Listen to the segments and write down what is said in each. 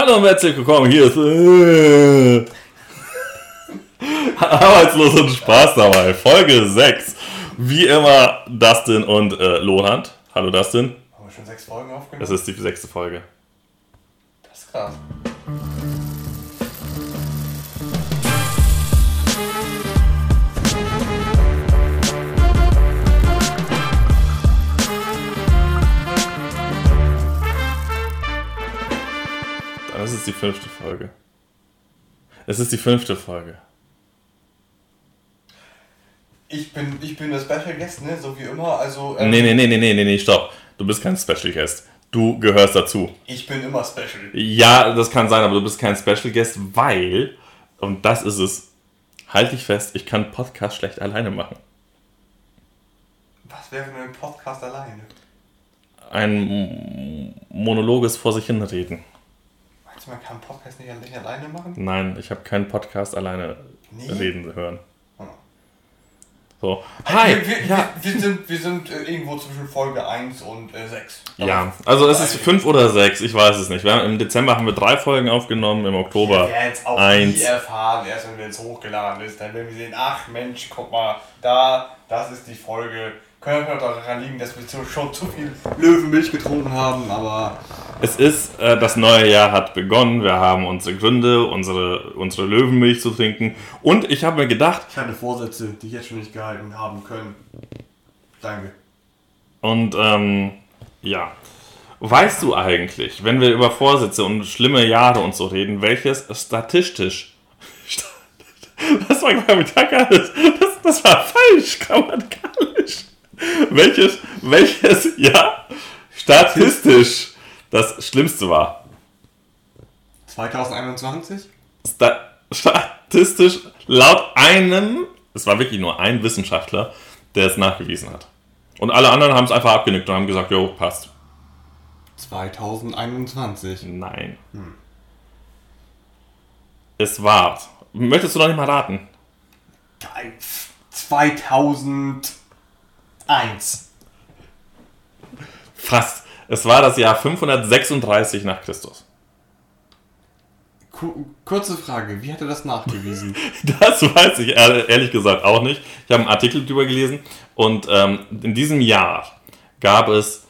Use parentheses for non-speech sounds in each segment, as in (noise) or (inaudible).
Hallo und herzlich willkommen, hier ist äh, (laughs) Arbeitslos und Spaß dabei, Folge 6. Wie immer Dustin und äh, Lohand. Hallo Dustin. Haben wir schon sechs Folgen aufgenommen? Es ist die sechste Folge. Das ist krass. Ist die fünfte Folge. Es ist die fünfte Folge. Ich bin, ich bin der Special Guest, ne? So wie immer. Also, ähm, Nee, nee, nee, nee, nee, nee, nee, stopp. Du bist kein Special Guest. Du gehörst dazu. Ich bin immer Special. Ja, das kann sein, aber du bist kein Special Guest, weil, und das ist es, halte ich fest, ich kann Podcast schlecht alleine machen. Was wäre mit dem Podcast alleine? Ein monologes vor sich hin du, man kann Podcast nicht, nicht alleine machen? Nein, ich habe keinen Podcast alleine Nee? reden hören. Oh. So, hi! Wir, wir, ja, wir, sind, wir sind äh, irgendwo zwischen Folge 1 und äh, 6. ja, also es ist fünf oder sechs, ich weiß es nicht. Wir haben, Im Dezember haben wir drei Folgen aufgenommen, im Oktober Wir werden jetzt auch eins. nie erfahren, erst wenn wir es hochgeladen ist. Dann werden wir sehen, ach Mensch, guck mal, da, das ist die Folge. Könnte auch daran liegen, dass wir schon zu viel Löwenmilch getrunken haben, aber Es ist, äh, das neue Jahr hat begonnen, wir haben unsere Gründe, unsere, unsere Löwenmilch zu trinken und ich habe mir gedacht, ich hatte Vorsätze, die ich jetzt schon nicht gehalten haben können. Danke. Und ähm, ja. Weißt du eigentlich, wenn wir über Vorsätze und schlimme Jahre und so reden, welches statistisch. (laughs) Das war grammatikalisch. Das, das war falsch, grammatikalisch. Welches, welches Jahr statistisch das Schlimmste war? 2021? Sta statistisch laut einem, es war wirklich nur ein Wissenschaftler, der es nachgewiesen hat. Und alle anderen haben es einfach abgenickt und haben gesagt, jo, passt. 2021. Nein. Es war. Möchtest du noch nicht mal raten? 2001. Fast. Es war das Jahr 536 nach Christus. Ku- Kurze Frage, wie hat er das nachgewiesen? (laughs) Das weiß ich ehr- ehrlich gesagt auch nicht. Ich habe einen Artikel drüber gelesen und ähm, in diesem Jahr gab es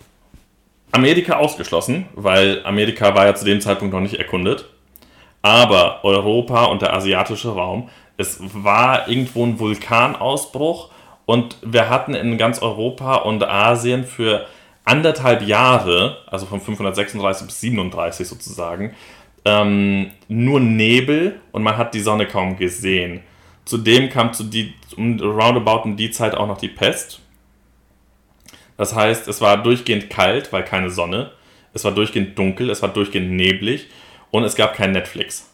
Amerika ausgeschlossen, weil Amerika war ja zu dem Zeitpunkt noch nicht erkundet. Aber Europa und der asiatische Raum, es war irgendwo ein Vulkanausbruch und wir hatten in ganz Europa und Asien für anderthalb Jahre, also von 536 bis 37 sozusagen, ähm, nur Nebel und man hat die Sonne kaum gesehen. Zudem kam zu die, um roundabout in die Zeit auch noch die Pest. Das heißt, es war durchgehend kalt, weil keine Sonne. Es war durchgehend dunkel, es war durchgehend neblig und es gab kein Netflix.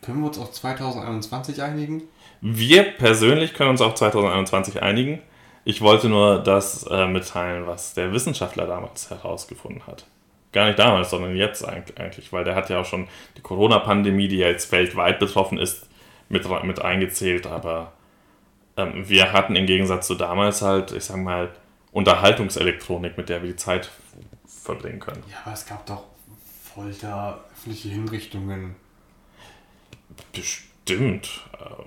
Können wir uns auf 2021 einigen? Wir persönlich können uns auf 2021 einigen. Ich wollte nur das äh, mitteilen, was der Wissenschaftler damals herausgefunden hat. Gar nicht damals, sondern jetzt eig- eigentlich, weil der hat ja auch schon die Corona-Pandemie, die ja jetzt weltweit betroffen ist, mit, mit eingezählt. Aber ähm, wir hatten im Gegensatz zu damals halt, ich sag mal, Unterhaltungselektronik, mit der wir die Zeit verbringen können. Ja, aber es gab doch Folter, öffentliche Hinrichtungen. Bestimmt.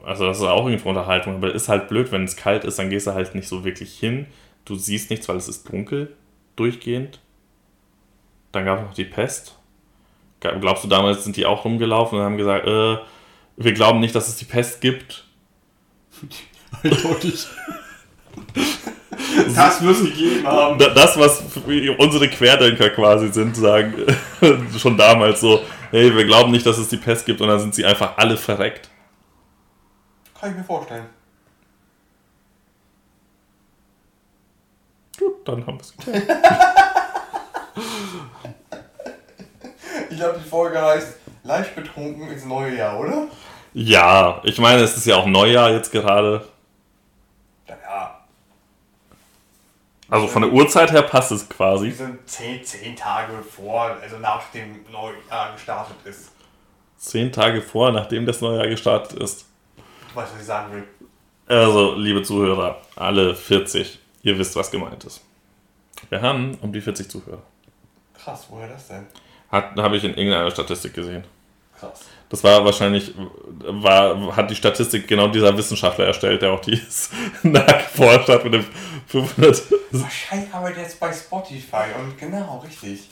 Also das ist auch irgendwo Unterhaltung, aber ist halt blöd, wenn es kalt ist, dann gehst du halt nicht so wirklich hin. Du siehst nichts, weil es ist dunkel, durchgehend. Dann gab es noch die Pest. Glaubst du, damals sind die auch rumgelaufen und haben gesagt, äh, wir glauben nicht, dass es die Pest gibt. (laughs) Eindeutig. (laughs) das muss es gegeben haben. Da- Das, was unsere Querdenker quasi sind, sagen (laughs) schon damals so, hey, wir glauben nicht, dass es die Pest gibt und dann sind sie einfach alle verreckt. Kann ich mir vorstellen. Gut, dann haben wir es geklärt. (laughs) Ich glaube, die Folge heißt leicht betrunken ins neue Jahr, oder? Ja, ich meine, es ist ja auch Neujahr jetzt gerade. Ja. Also von der Uhrzeit her passt es Wir quasi. sind 10, 10 Tage vor, also nach dem Neujahr gestartet ist. Zehn Tage vor, nachdem das Neujahr gestartet ist. Du weißt, was ich sagen will. Also, liebe Zuhörer, alle 40, ihr wisst, was gemeint ist. Wir haben um die 40 Zuhörer. Krass, woher das denn? Habe ich in irgendeiner Statistik gesehen. Krass. Das war wahrscheinlich, war, hat die Statistik genau dieser Wissenschaftler erstellt, der auch dieses (laughs) nachgeforscht hat mit dem 500. Wahrscheinlich arbeitet jetzt bei Spotify und genau, richtig.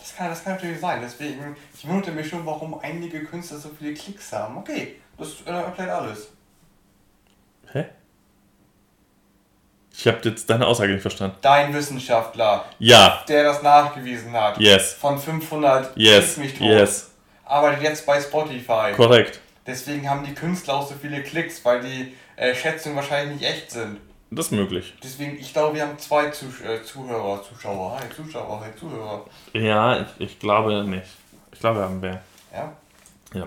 Das kann, das kann natürlich sein. Deswegen, ich wunderte mich schon, warum einige Künstler so viele Klicks haben. Okay, das äh, erklärt alles. Hä? Ich habe jetzt deine Aussage nicht verstanden. Dein Wissenschaftler, Ja, der das nachgewiesen hat, yes, von 500 yes, mich tot, yes, arbeitet jetzt bei Spotify. korrekt. Deswegen haben die Künstler auch so viele Klicks, weil die äh, Schätzungen wahrscheinlich nicht echt sind. Das ist möglich. Deswegen, ich glaube, wir haben zwei Zusch äh, Zuhörer, Zuschauer, hi, Zuschauer, hi, Zuhörer. Ja, ich, ich glaube nicht. Ich glaube, wir haben mehr. Ja? Ja.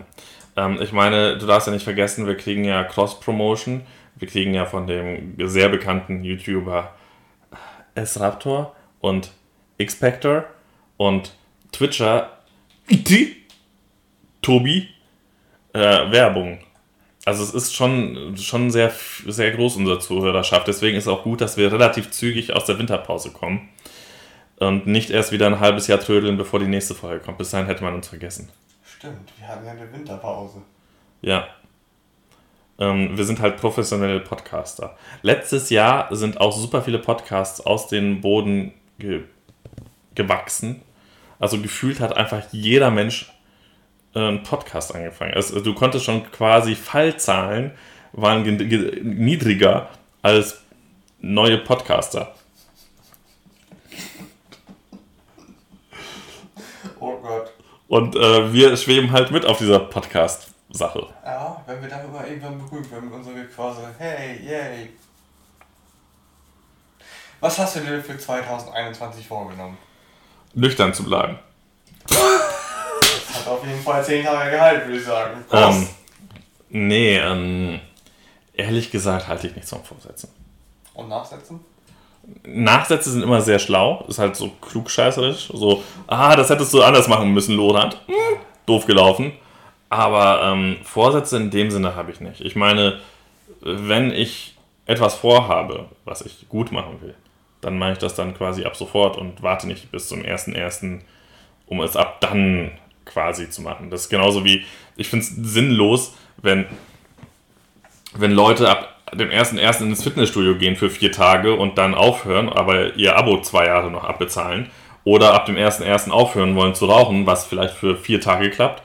Ähm, ich meine, du darfst ja nicht vergessen, wir kriegen ja Cross-Promotion. Wir kriegen ja von dem sehr bekannten YouTuber S-Raptor und X-Pactor und Twitcher Tobi äh, Werbung. Also es ist schon, schon sehr, sehr groß, unsere Zuhörerschaft. Deswegen ist auch gut, dass wir relativ zügig aus der Winterpause kommen. Und nicht erst wieder ein halbes Jahr trödeln, bevor die nächste Folge kommt. Bis dahin hätte man uns vergessen. Stimmt, wir hatten ja eine Winterpause. Ja. Ähm, wir sind halt professionelle Podcaster. Letztes Jahr sind auch super viele Podcasts aus dem Boden ge gewachsen. Also gefühlt hat einfach jeder Mensch einen Podcast angefangen. Also du konntest schon quasi Fallzahlen waren ge- ge- niedriger als neue Podcaster. Oh Gott. Und äh, wir schweben halt mit auf dieser Podcast-Sache. Ja, wenn wir darüber irgendwann berühmt werden mit unserer quasi, hey, yay. Was hast du dir für 2021 vorgenommen? Nüchtern zu bleiben. (laughs) Hat auf jeden Fall 10 Tage gehalten, würde ich sagen. Ähm, nee, ähm, ehrlich gesagt halte ich nichts vom Vorsätzen. Und nachsetzen? Nachsätze sind immer sehr schlau, ist halt so klugscheißerisch. So, ah, das hättest du anders machen müssen, Lothar. Hm, doof gelaufen. Aber ähm, Vorsätze in dem Sinne habe ich nicht. Ich meine, wenn ich etwas vorhabe, was ich gut machen will, dann mache ich das dann quasi ab sofort und warte nicht bis zum 1.1., um es ab dann quasi zu machen. Das ist genauso wie, ich finde es sinnlos, wenn, wenn Leute ab dem 1.1. ins Fitnessstudio gehen für vier Tage und dann aufhören, aber ihr Abo zwei Jahre noch abbezahlen. Oder ab dem 1.1. aufhören wollen zu rauchen, was vielleicht für vier Tage klappt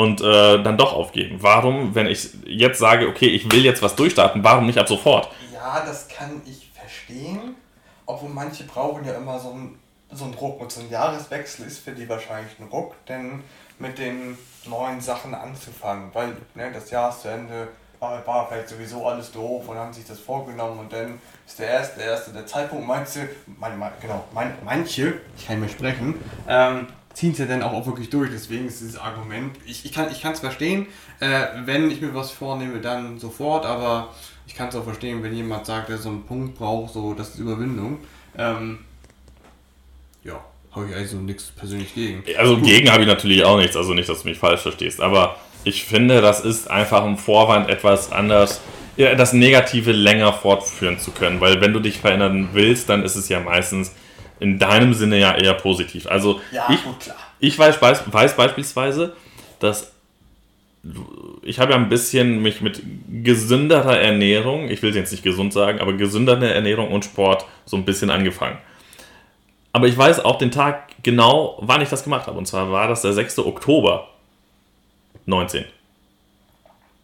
und äh, dann doch aufgeben. Warum, wenn ich jetzt sage, okay, ich will jetzt was durchstarten, warum nicht ab sofort? Ja, das kann ich verstehen. Obwohl manche brauchen ja immer so einen, so einen Druck. Und so ein Jahreswechsel ist für die wahrscheinlich ein Ruck, denn mit den neuen Sachen anzufangen. Weil ne, das Jahr ist zu Ende, war, war vielleicht sowieso alles doof und haben sich das vorgenommen und dann ist der erste, der erste der Zeitpunkt. Manche, mein, mein, genau, mein, manche, ich kann nicht mehr sprechen, ähm, ziehen es ja dann auch, wirklich durch. Deswegen ist dieses Argument, ich, ich kann es verstehen, äh, wenn ich mir was vornehme, dann sofort, aber ich kann es auch verstehen, wenn jemand sagt, der so einen Punkt braucht, so das ist Überwindung. Ähm, habe ich also nichts persönlich gegen. Also gegen habe ich natürlich auch nichts, also nicht, dass du mich falsch verstehst, aber ich finde, das ist einfach ein Vorwand, etwas anders, ja, das Negative länger fortführen zu können, weil wenn du dich verändern willst, dann ist es ja meistens in deinem Sinne ja eher positiv. Also Ja, ich, gut, klar. ich weiß, weiß, weiß beispielsweise, dass ich habe ja ein bisschen mich mit gesünderer Ernährung, ich will jetzt nicht gesund sagen, aber gesündere Ernährung und Sport so ein bisschen angefangen. Aber ich weiß auch den Tag genau, wann ich das gemacht habe. Und zwar war das der 6. Oktober 19.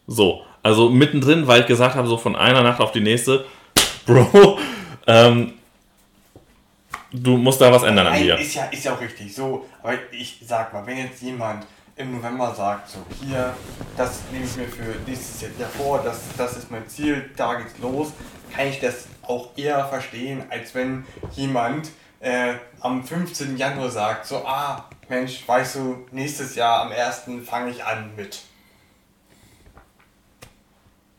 So, also mittendrin, weil ich gesagt habe, so von einer Nacht auf die nächste, (laughs) Bro, ähm, du musst da was ändern an dir. ist ja, ist ja auch richtig. So, aber ich sag mal, wenn jetzt jemand im November sagt, so hier, das nehme ich mir für nächstes Jahr vor, das, das ist mein Ziel, da geht's los, kann ich das auch eher verstehen, als wenn jemand äh, am 15. Januar sagt, so, ah, Mensch, weißt du, nächstes Jahr am 1. fange ich an mit.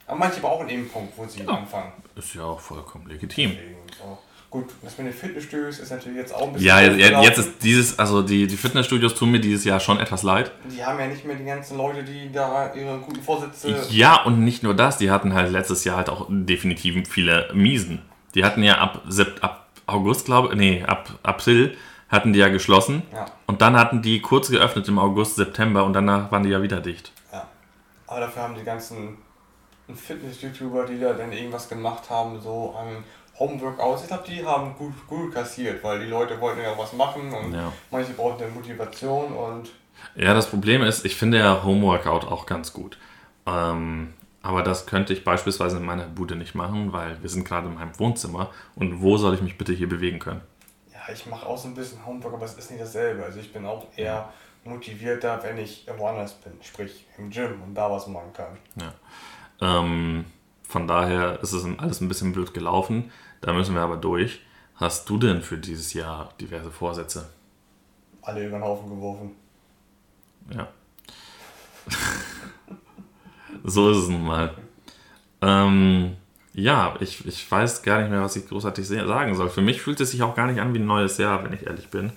Aber manche brauchen eben einen Punkt, wo sie anfangen. Ist ja auch vollkommen legitim. Deswegen, so. Gut, das mit den Fitnessstudios ist natürlich jetzt auch ein bisschen. Ja, jetzt, aufgelaufen. jetzt ist dieses, also die, die Fitnessstudios tun mir dieses Jahr schon etwas leid. Die haben ja nicht mehr die ganzen Leute, die da ihre guten Vorsätze. Ja, und nicht nur das, die hatten halt letztes Jahr halt auch definitiv viele Miesen. Die hatten ja ab, ab August, glaube ich, nee, ab April hatten die ja geschlossen. Ja. Und dann hatten die kurz geöffnet im August, September und danach waren die ja wieder dicht. Ja. Aber dafür haben die ganzen Fitness-YouTuber, die da dann irgendwas gemacht haben, so an Homeworkouts, ich glaube, die haben gut, gut kassiert, weil die Leute wollten ja was machen und Ja. manche brauchten dann Motivation und Ja, das Problem ist, ich finde ja Homeworkout auch ganz gut. Ähm, aber das könnte ich beispielsweise in meiner Bude nicht machen, weil wir sind gerade in meinem Wohnzimmer und wo soll ich mich bitte hier bewegen können? ja, ich mache auch so ein bisschen Homework, aber es ist nicht dasselbe. Also ich bin auch eher motivierter, wenn ich woanders bin, sprich im Gym und da was machen kann. Ja. Ähm, von daher ist es alles ein bisschen blöd gelaufen. Da müssen wir aber durch. Hast du denn für dieses Jahr diverse Vorsätze? Alle über den Haufen geworfen. Ja. (laughs) so ist es nun mal. Ähm, ja, ich, ich weiß gar nicht mehr, was ich großartig sagen soll. Für mich fühlt es sich auch gar nicht an wie ein neues Jahr, wenn ich ehrlich bin.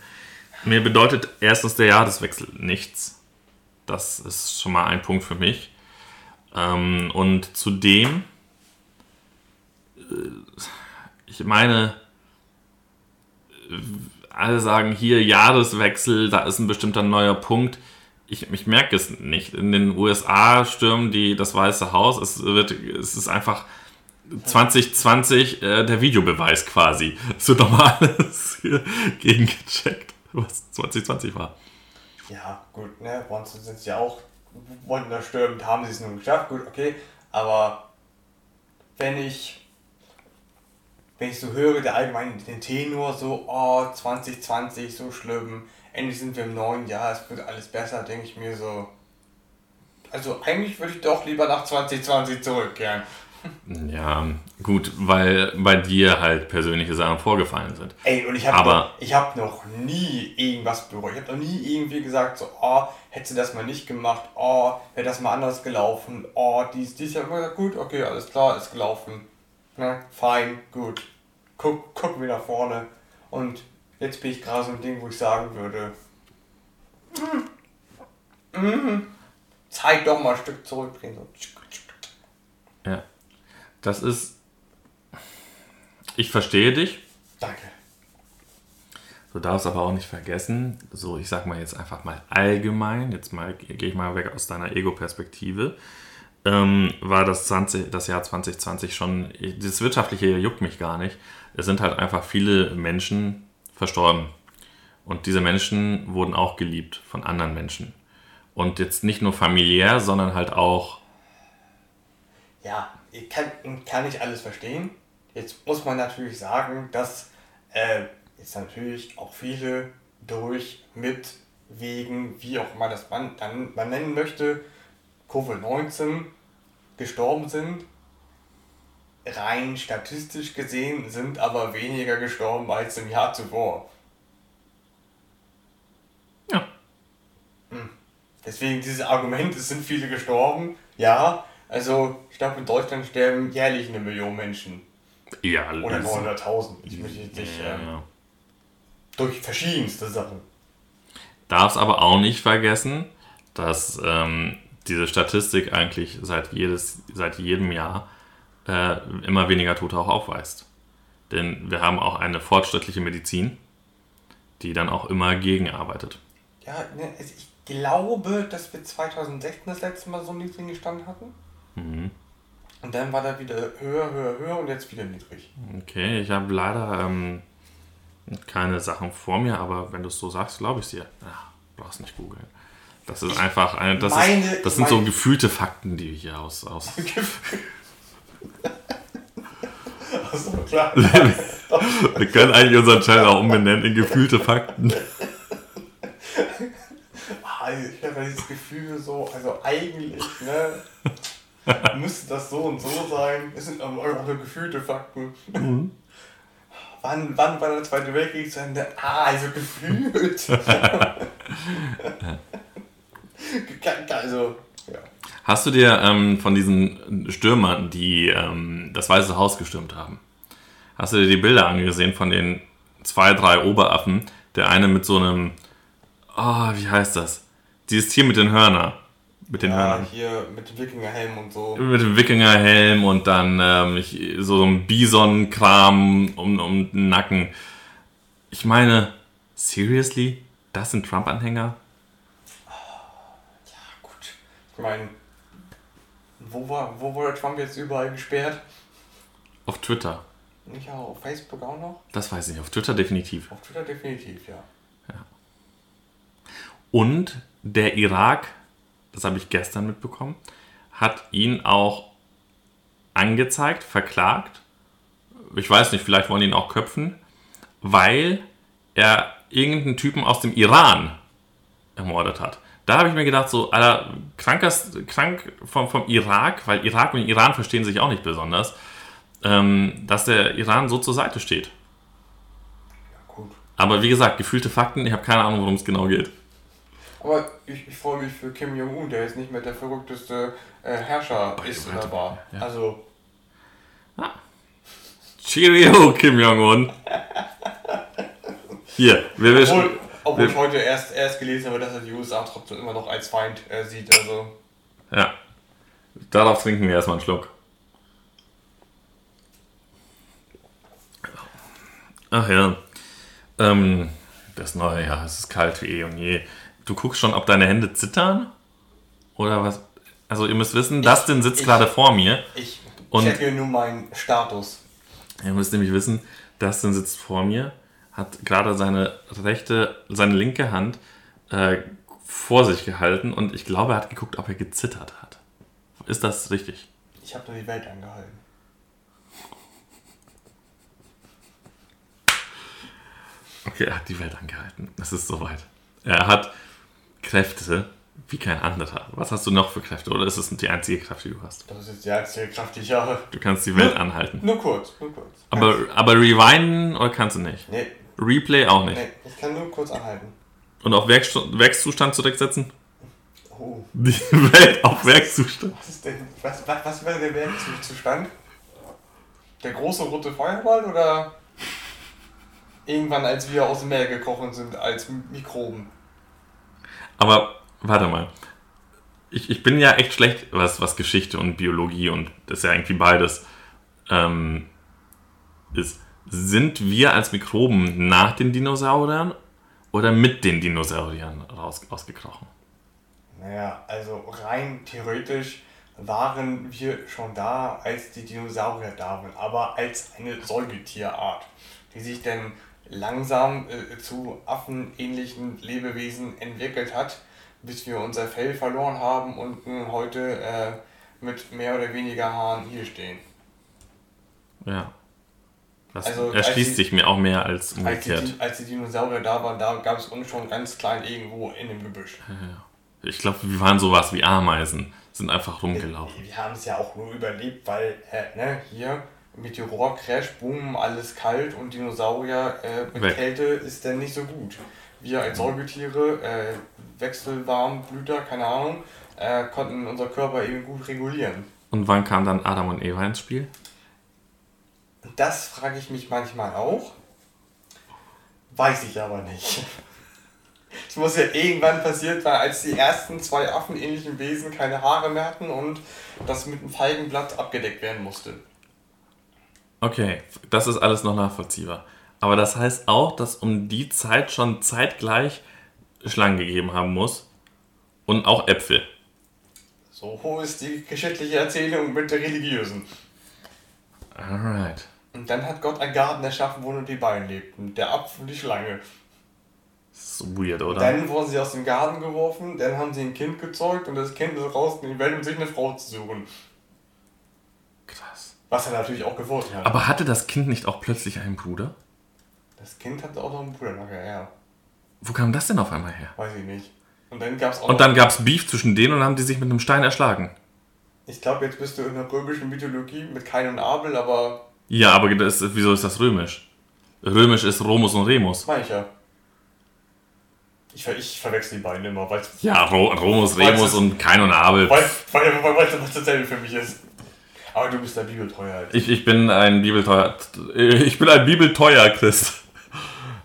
Mir bedeutet erstens der Jahreswechsel nichts. Das ist schon mal ein Punkt für mich. Ähm, und zudem, äh, ich meine, alle sagen hier Jahreswechsel, da ist ein bestimmter neuer Punkt. Ich, ich merke es nicht. In den USA stürmen die das Weiße Haus. Es, wird, es ist einfach 2020 äh, der Videobeweis quasi. (laughs) Es wird nochmal alles (laughs) gegengecheckt, was 2020 war. Ja, gut, ne, Bronze sind sie auch, stürmen, haben sie es nun geschafft, gut, okay, aber wenn ich, wenn ich so höre, der allgemeine Tenor so, oh, 2020, so schlimm, endlich sind wir im neuen Jahr, es wird alles besser, denke ich mir so, also eigentlich würde ich doch lieber nach 2020 zurückkehren. (laughs) Ja, gut, weil bei dir halt persönliche Sachen vorgefallen sind. Ey, und ich habe hab noch nie irgendwas bereut. Ich habe noch nie irgendwie gesagt, so, oh, hättest du das mal nicht gemacht, oh, wäre das mal anders gelaufen, oh, dies, dies. Ich habe gesagt, gut, okay, alles klar, ist gelaufen. Ne, fein, gut. Guck, gucken wir nach vorne. Und jetzt bin ich gerade so ein Ding, wo ich sagen würde, mm, mm, Zeit doch mal ein Stück zurückdrehen. So. Ja. Das ist. Ich verstehe dich. Danke. Du darfst aber auch nicht vergessen, so ich sag mal jetzt einfach mal allgemein, jetzt mal gehe ich mal weg aus deiner Ego-Perspektive, ähm, war das, 20, das Jahr 2020 schon, das Wirtschaftliche juckt mich gar nicht. Es sind halt einfach viele Menschen verstorben. Und diese Menschen wurden auch geliebt von anderen Menschen. Und jetzt nicht nur familiär, sondern halt auch, Ja, ich kann, kann ich alles verstehen. Jetzt muss man natürlich sagen, dass äh, jetzt natürlich auch viele durch, mit, wegen, wie auch immer das man dann man nennen möchte, Covid-19 gestorben sind. Rein statistisch gesehen sind aber weniger gestorben als im Jahr zuvor. ja, Deswegen dieses Argument, es sind viele gestorben. Ja, also ich glaube in Deutschland sterben jährlich eine Million Menschen. ja, Oder das- 900.000. Ich möchte jetzt nicht ja, ähm, ja. durch verschiedenste Sachen. Darfst aber auch nicht vergessen, dass ähm, diese Statistik eigentlich seit, jedes, seit jedem Jahr äh, immer weniger Tote auch aufweist. Denn wir haben auch eine fortschrittliche Medizin, die dann auch immer gegenarbeitet. Ja, ne, also ich glaube, dass wir 2016 das letzte Mal so einen niedrigen Stand hatten. Mhm. Und dann war der wieder höher, höher, höher und jetzt wieder niedrig. Okay, ich habe leider ähm, keine Sachen vor mir, aber wenn du es so sagst, glaube ich dir. Ja, brauchst nicht googeln. Das ist einfach eine, das, meine- ist, das sind so meine- gefühlte Fakten, die wir hier aus, aus (laughs) (laughs) Achso, klar. (laughs) Wir können eigentlich unseren Channel auch umbenennen in gefühlte Fakten. Ah, ich habe dieses Gefühl so, also eigentlich, ne, müsste das so und so sein. Es sind aber auch nur gefühlte Fakten. Wann, wann war der Zweite Weltkrieg zu Ende? Ah, also gefühlt. (laughs) also. Hast du dir ähm, von diesen Stürmern, die ähm, das Weiße Haus gestürmt haben, hast du dir die Bilder angesehen von den zwei, drei Oberaffen? Der eine mit so einem, oh, wie heißt das? Dieses Tier mit den Hörnern. Mit den ja, Hörnern. hier mit dem Wikingerhelm und so. Mit dem Wikingerhelm und dann ähm, ich, so ein Bison-Kram um, um den Nacken. Ich meine, Seriously? Das sind Trump-Anhänger? Ja, gut. Ich meine, wo, war, wo wurde Trump jetzt überall gesperrt? Auf Twitter. Nicht auch auf Facebook auch noch? Das weiß ich nicht. Auf Twitter definitiv. Auf Twitter definitiv, ja. Und der Irak, das habe ich gestern mitbekommen, hat ihn auch angezeigt, verklagt. Ich weiß nicht, vielleicht wollen ihn auch köpfen, weil er irgendeinen Typen aus dem Iran ermordet hat. Da habe ich mir gedacht, so, Alter, krankers, krank vom, vom Irak, weil Irak und Iran verstehen sich auch nicht besonders, ähm, dass der Iran so zur Seite steht. Ja, gut. Aber wie gesagt, gefühlte Fakten, ich habe keine Ahnung, worum es genau geht. Aber ich, ich freue mich für Kim Jong-un, der jetzt nicht mehr der verrückteste äh, Herrscher Boah, ist oder war. Ja. Also, Cheerio, Kim Jong-un. (laughs) Hier, wir, wir, obwohl, ich heute erst, erst gelesen habe, dass er die USA trotzdem immer noch als Feind äh, sieht. Also, Ja. Darauf trinken wir erstmal einen Schluck. Ach ja. Ähm, das neue Jahr, es ist kalt wie eh und je. Du guckst schon, ob deine Hände zittern? Oder was? Also ihr müsst wissen, Dustin sitzt ich- gerade vor mir. ich Und- checke nur meinen Status. Ihr müsst nämlich wissen, Dustin sitzt vor mir, hat gerade seine rechte, seine linke Hand äh, vor sich gehalten und ich glaube, er hat geguckt, ob er gezittert hat. Ist das richtig? Ich habe nur die Welt angehalten. Okay, er hat die Welt angehalten. Es ist soweit. Er hat Kräfte wie kein anderer. Was hast du noch für Kräfte? Oder ist es die einzige Kraft, die du hast? Das ist die einzige Kraft, die ich habe. Du kannst die Welt anhalten. Nur kurz, nur kurz. Aber, aber rewinden oder kannst du nicht? Nee, Replay auch nicht. nee, ich kann nur kurz anhalten. Und auf Werkstu- Werkszustand zurücksetzen? Oh, (laughs) Die Welt auf Werkszustand. was ist denn, was, was, was wäre der Werkzustand? Der große rote Feuerball oder irgendwann, als wir aus dem Meer gekrochen sind, als Mikroben? Aber warte mal. Ich, ich bin ja echt schlecht, was, was Geschichte und Biologie und das ist ja irgendwie beides ähm, ist. Sind wir als Mikroben nach den Dinosauriern oder mit den Dinosauriern raus, ausgekrochen? Naja, also rein theoretisch waren wir schon da, als die Dinosaurier da waren, aber als eine Säugetierart, die sich dann langsam äh, zu affenähnlichen Lebewesen entwickelt hat, bis wir unser Fell verloren haben und nun heute äh, mit mehr oder weniger Haaren hier stehen. Ja. Das Also, als erschließt sich mir auch mehr als Als die, umgekehrt. Di- als die Dinosaurier da waren, da gab es uns schon ganz klein irgendwo in dem Gebüsch. Ich glaube, wir waren sowas wie Ameisen, sind einfach rumgelaufen. Wir haben es ja auch nur überlebt, weil, äh, ne, hier, Meteor, Crash, Boom, alles kalt und Dinosaurier äh, mit Weg. Kälte ist dann nicht so gut. Wir als Säugetiere, äh, Wechselwarmblüter, keine Ahnung, äh, konnten unser Körper eben gut regulieren. Und wann kam dann Adam und Eva ins Spiel? Und das frage ich mich manchmal auch. Weiß ich aber nicht. Es muss ja irgendwann passiert sein, als die ersten zwei affenähnlichen Wesen keine Haare mehr hatten und das mit einem Feigenblatt abgedeckt werden musste. Okay, das ist alles noch nachvollziehbar. Aber das heißt auch, dass um die Zeit schon zeitgleich Schlangen gegeben haben muss und auch Äpfel. So ist die geschichtliche Erzählung mit der religiösen. Alright. Und dann hat Gott einen Garten erschaffen, wo nur die beiden lebten. Der Apfel und die Schlange. Das ist weird, oder? Dann wurden sie aus dem Garten geworfen, dann haben sie ein Kind gezeugt und das Kind ist raus in die Welt, um sich eine Frau zu suchen. Krass. Was er natürlich auch gewollt hat. Aber hatte das Kind nicht auch plötzlich einen Bruder? Das Kind hatte auch noch einen Bruder nachher, ja. Wo kam das denn auf einmal her? Weiß ich nicht. Und dann gab es auch Und dann gab es Beef zwischen denen und haben die sich mit einem Stein erschlagen. ich glaube, jetzt bist du in der römischen Mythologie mit Kain und Abel, aber Ja, aber das, wieso ist das römisch? Römisch ist Romus und Remus. meine ich ja. Ich, ver ich verwechsel die beiden immer, weil Ja, Ro Romus, Remus es- und Kain und Abel. weil, weil, weil, weil das dasselbe für mich ist. Aber du bist der Bibeltreuer. Alter. Ich, ich bin ein Bibelteuer. Ich bin ein Bibelteuer Christ.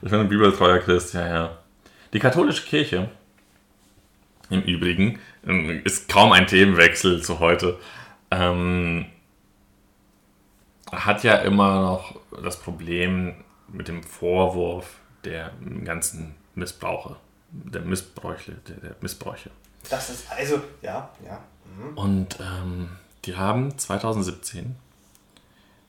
Ich bin ein Bibeltreuer Christ, ja, ja. Die katholische Kirche, im Übrigen, ähm, ist kaum ein Themenwechsel zu heute, ähm, hat ja immer noch das Problem mit dem Vorwurf der ganzen Missbrauche, der Missbräuche, der, der Missbräuche. Das ist also, ja, ja. Mhm. Und ähm, die haben 2017,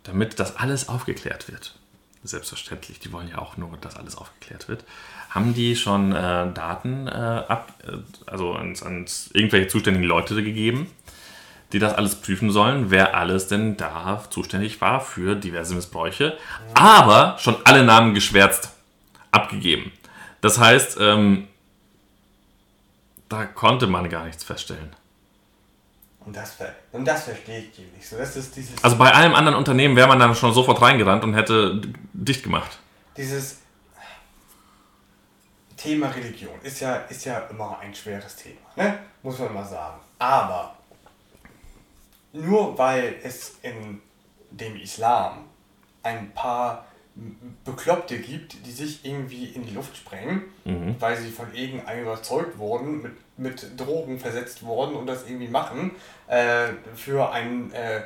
damit das alles aufgeklärt wird, selbstverständlich, die wollen ja auch nur, dass alles aufgeklärt wird, haben die schon äh, Daten äh, ab, äh, also ans, ans irgendwelche zuständigen Leute gegeben, die das alles prüfen sollen, wer alles denn da zuständig war für diverse Missbräuche, aber schon alle Namen geschwärzt abgegeben. Das heißt, ähm, da konnte man gar nichts feststellen. Und das, und das verstehe ich nicht so. Das ist dieses also bei allem anderen Unternehmen wäre man dann schon sofort reingerannt und hätte dicht gemacht. Dieses Thema Religion ist ja, ist ja immer ein schweres Thema, ne? muss man mal sagen. Aber nur weil es in dem Islam ein paar Bekloppte gibt, die sich irgendwie in die Luft sprengen, mhm. weil sie von irgendeinem überzeugt wurden, mit, mit Drogen versetzt worden und das irgendwie machen, äh, für einen äh,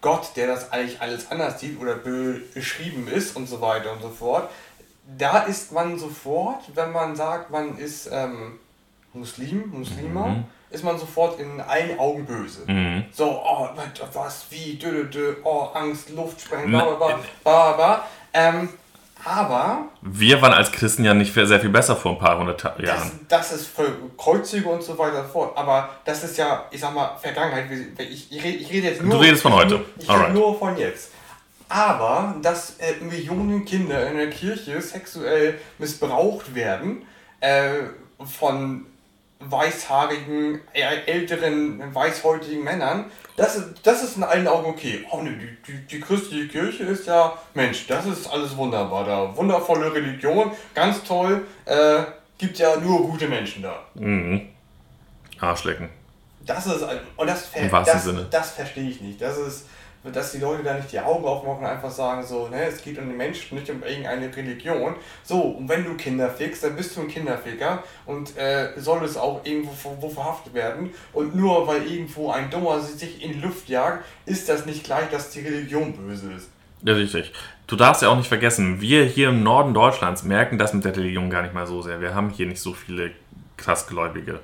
Gott, der das eigentlich alles anders sieht oder beschrieben ist und so weiter und so fort. Da ist man sofort, wenn man sagt, man ist ähm, Muslim, Muslima, mhm. Ist man sofort in allen Augen böse. Mhm. So, oh, was, wie, dö, dö, oh, Angst, Luftsprengen, bla bla bla, bla, bla. Ähm, aber. Wir waren als Christen ja nicht sehr viel besser vor ein paar hundert Jahren. Das, das ist für Kreuzzüge und so weiter fort. Aber das ist ja, ich sag mal, Vergangenheit. Ich, ich, ich rede jetzt nur. Du redest von heute. Ich rede nur von jetzt. Aber, dass äh, Millionen Kinder in der Kirche sexuell missbraucht werden, äh, von weißhaarigen, älteren, weißhäutigen Männern, das ist, das ist in allen Augen okay. Oh ne, die, die, die christliche Kirche ist ja, Mensch, das ist alles wunderbar da. Wundervolle Religion, ganz toll. Äh, gibt ja nur gute Menschen da. Mhm. Arschlecken. Das ist, und das, das, das verstehe ich nicht. Das ist, dass die Leute da nicht die Augen aufmachen und einfach sagen so, ne, es geht um den Menschen, nicht um irgendeine Religion. So, und wenn du Kinder fickst, dann bist du ein Kinderficker und äh, soll es auch irgendwo wo verhaftet werden. Und nur weil irgendwo ein Dummer sich in die Luft jagt, ist das nicht gleich, dass die Religion böse ist. Ja, richtig. Du darfst ja auch nicht vergessen, wir hier im Norden Deutschlands merken das mit der Religion gar nicht mal so sehr. Wir haben hier nicht so viele krassgläubige.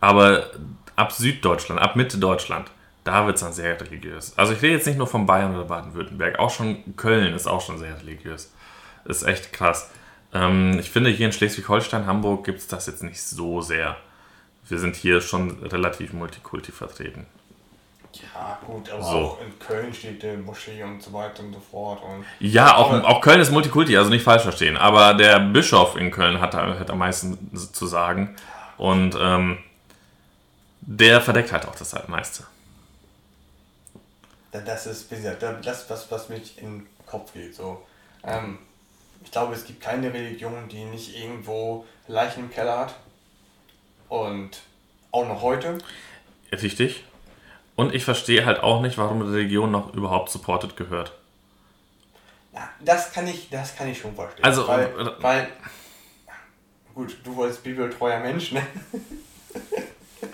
Aber ab Süddeutschland, ab Mitte Deutschland, da wird es dann sehr religiös. Also ich rede jetzt nicht nur von Bayern oder Baden-Württemberg, auch schon Köln ist auch schon sehr religiös. Ist echt krass. Ähm, ich finde, hier in Schleswig-Holstein, Hamburg gibt es das jetzt nicht so sehr. Wir sind hier schon relativ multikulti vertreten. Ja, gut, aber so. auch in Köln steht die Moschee und so weiter und so fort. Und ja, auch, auch Köln ist Multikulti, also nicht falsch verstehen. Aber der Bischof in Köln hat, hat am meisten zu sagen. Und ähm, der verdeckt halt auch das meiste das ist das, was, was mich in den Kopf geht. So. Ähm, ich glaube, es gibt keine Religion, die nicht irgendwo Leichen im Keller hat. Und auch noch heute. Richtig. Und ich verstehe halt auch nicht, warum Religion noch überhaupt supported gehört. Ja, das kann ich, das kann ich schon verstehen. Also, weil, äh, weil gut, du als bibeltreuer Mensch, ne? (laughs)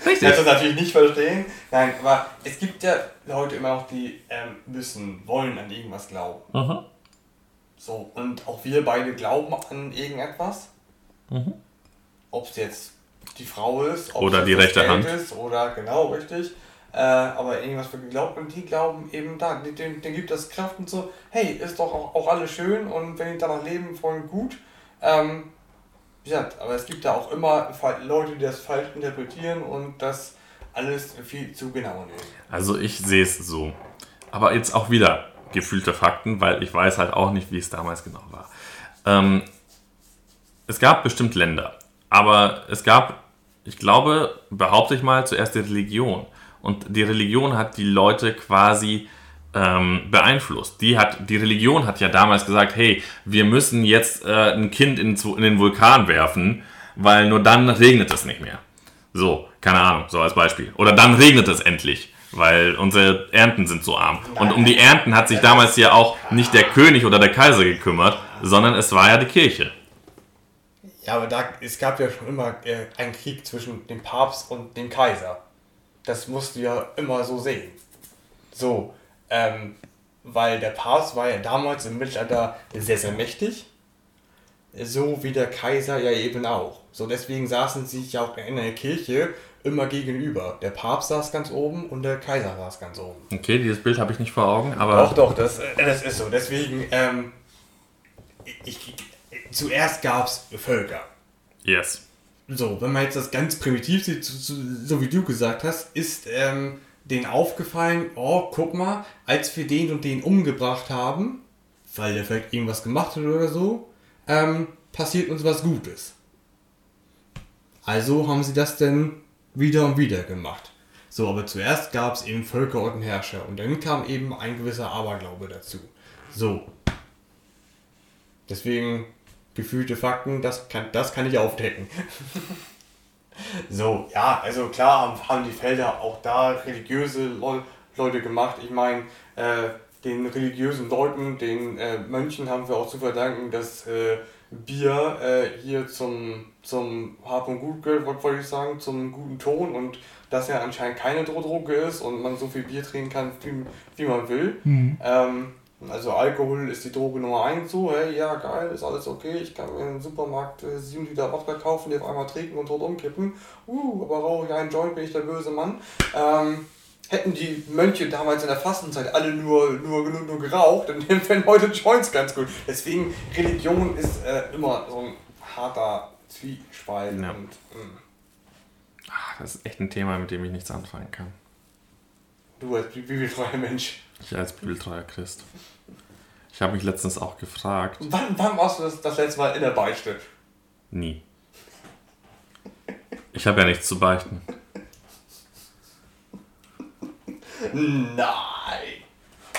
Richtig. Das natürlich nicht verstehen. Nein, aber es gibt ja Leute immer noch, die ähm, müssen, wollen an irgendwas glauben. Mhm. So, und auch wir beide glauben an irgendetwas. Mhm. Ob es jetzt die Frau ist, ob oder die rechte Hand ist, oder genau richtig. Äh, aber irgendwas für geglaubt und die glauben eben da, denen, denen gibt das Kraft und so, hey, ist doch auch, auch alles schön und wenn die danach leben, voll gut. Ähm, ja, aber es gibt da auch immer Leute, die das falsch interpretieren und das alles viel zu genau nehmen. Also ich sehe es so. Aber jetzt auch wieder gefühlte Fakten, weil ich weiß halt auch nicht, wie es damals genau war. Ähm, es gab bestimmt Länder, aber es gab, ich glaube, behaupte ich mal, zuerst die Religion. Und die Religion hat die Leute quasi ähm, beeinflusst. Die, hat, die Religion hat ja damals gesagt, hey, wir müssen jetzt äh, ein Kind in, in den Vulkan werfen, weil nur dann regnet es nicht mehr. So, keine Ahnung, so als Beispiel. Oder dann regnet es endlich, weil unsere Ernten sind so arm. Und um die Ernten hat sich damals ja auch nicht der König oder der Kaiser gekümmert, sondern es war ja die Kirche. Ja, aber da, es gab ja schon immer äh, einen Krieg zwischen dem Papst und dem Kaiser. Das musst du ja immer so sehen. So, ähm, weil der Papst war ja damals im Mittelalter sehr, sehr mächtig. so wie der Kaiser ja eben auch. So deswegen saßen sie sich auch in der Kirche immer gegenüber. Der Papst saß ganz oben und der Kaiser saß ganz oben. Okay, dieses Bild habe ich nicht vor Augen, aber. Doch, doch, das, äh, das ist so. Deswegen, ähm, ich, zuerst gab es Völker. Yes. So, wenn man jetzt das ganz primitiv sieht, so, so wie du gesagt hast, ist ähm, denen aufgefallen, oh, guck mal, als wir den und den umgebracht haben, weil der vielleicht irgendwas gemacht hat oder so, ähm, passiert uns was Gutes. Also haben sie das denn wieder und wieder gemacht. So, aber zuerst gab es eben Völker und Herrscher und dann kam eben ein gewisser Aberglaube dazu. So. Deswegen gefühlte Fakten, das kann, das kann ich aufdecken. (laughs) so, ja, also klar haben, die Felder auch da religiöse Leute gemacht. Ich meine, äh, den religiösen Leuten, den äh, Mönchen haben wir auch zu verdanken, dass äh, Bier äh, hier zum, zum Hab und Gut gehört, wollte ich sagen, zum guten Ton und dass ja anscheinend keine Droge ist und man so viel Bier trinken kann, wie, wie man will. Mhm. Ähm, also Alkohol ist die Droge Nummer 1 so, hey, ja geil, ist alles okay, ich kann mir im Supermarkt äh, 7 Liter Wodka kaufen, die auf einmal trinken und tot umkippen. Uh, aber rauche ich einen Joint, bin ich der böse Mann. Ähm, hätten die Mönche damals in der Fastenzeit alle nur, nur, nur, nur geraucht, dann (laughs) wären heute Joints ganz gut. Deswegen, Religion ist äh, immer so ein harter Zwiespalt. Ja. Und, Ach, das ist echt ein Thema, mit dem ich nichts anfangen kann. Du als bibeltreuer Mensch. Ich als bibeltreuer Christ. Ich habe mich letztens auch gefragt. Wann, wann warst du das, das letzte Mal in der Beichte? Nie. Ich habe ja nichts zu beichten. Nein.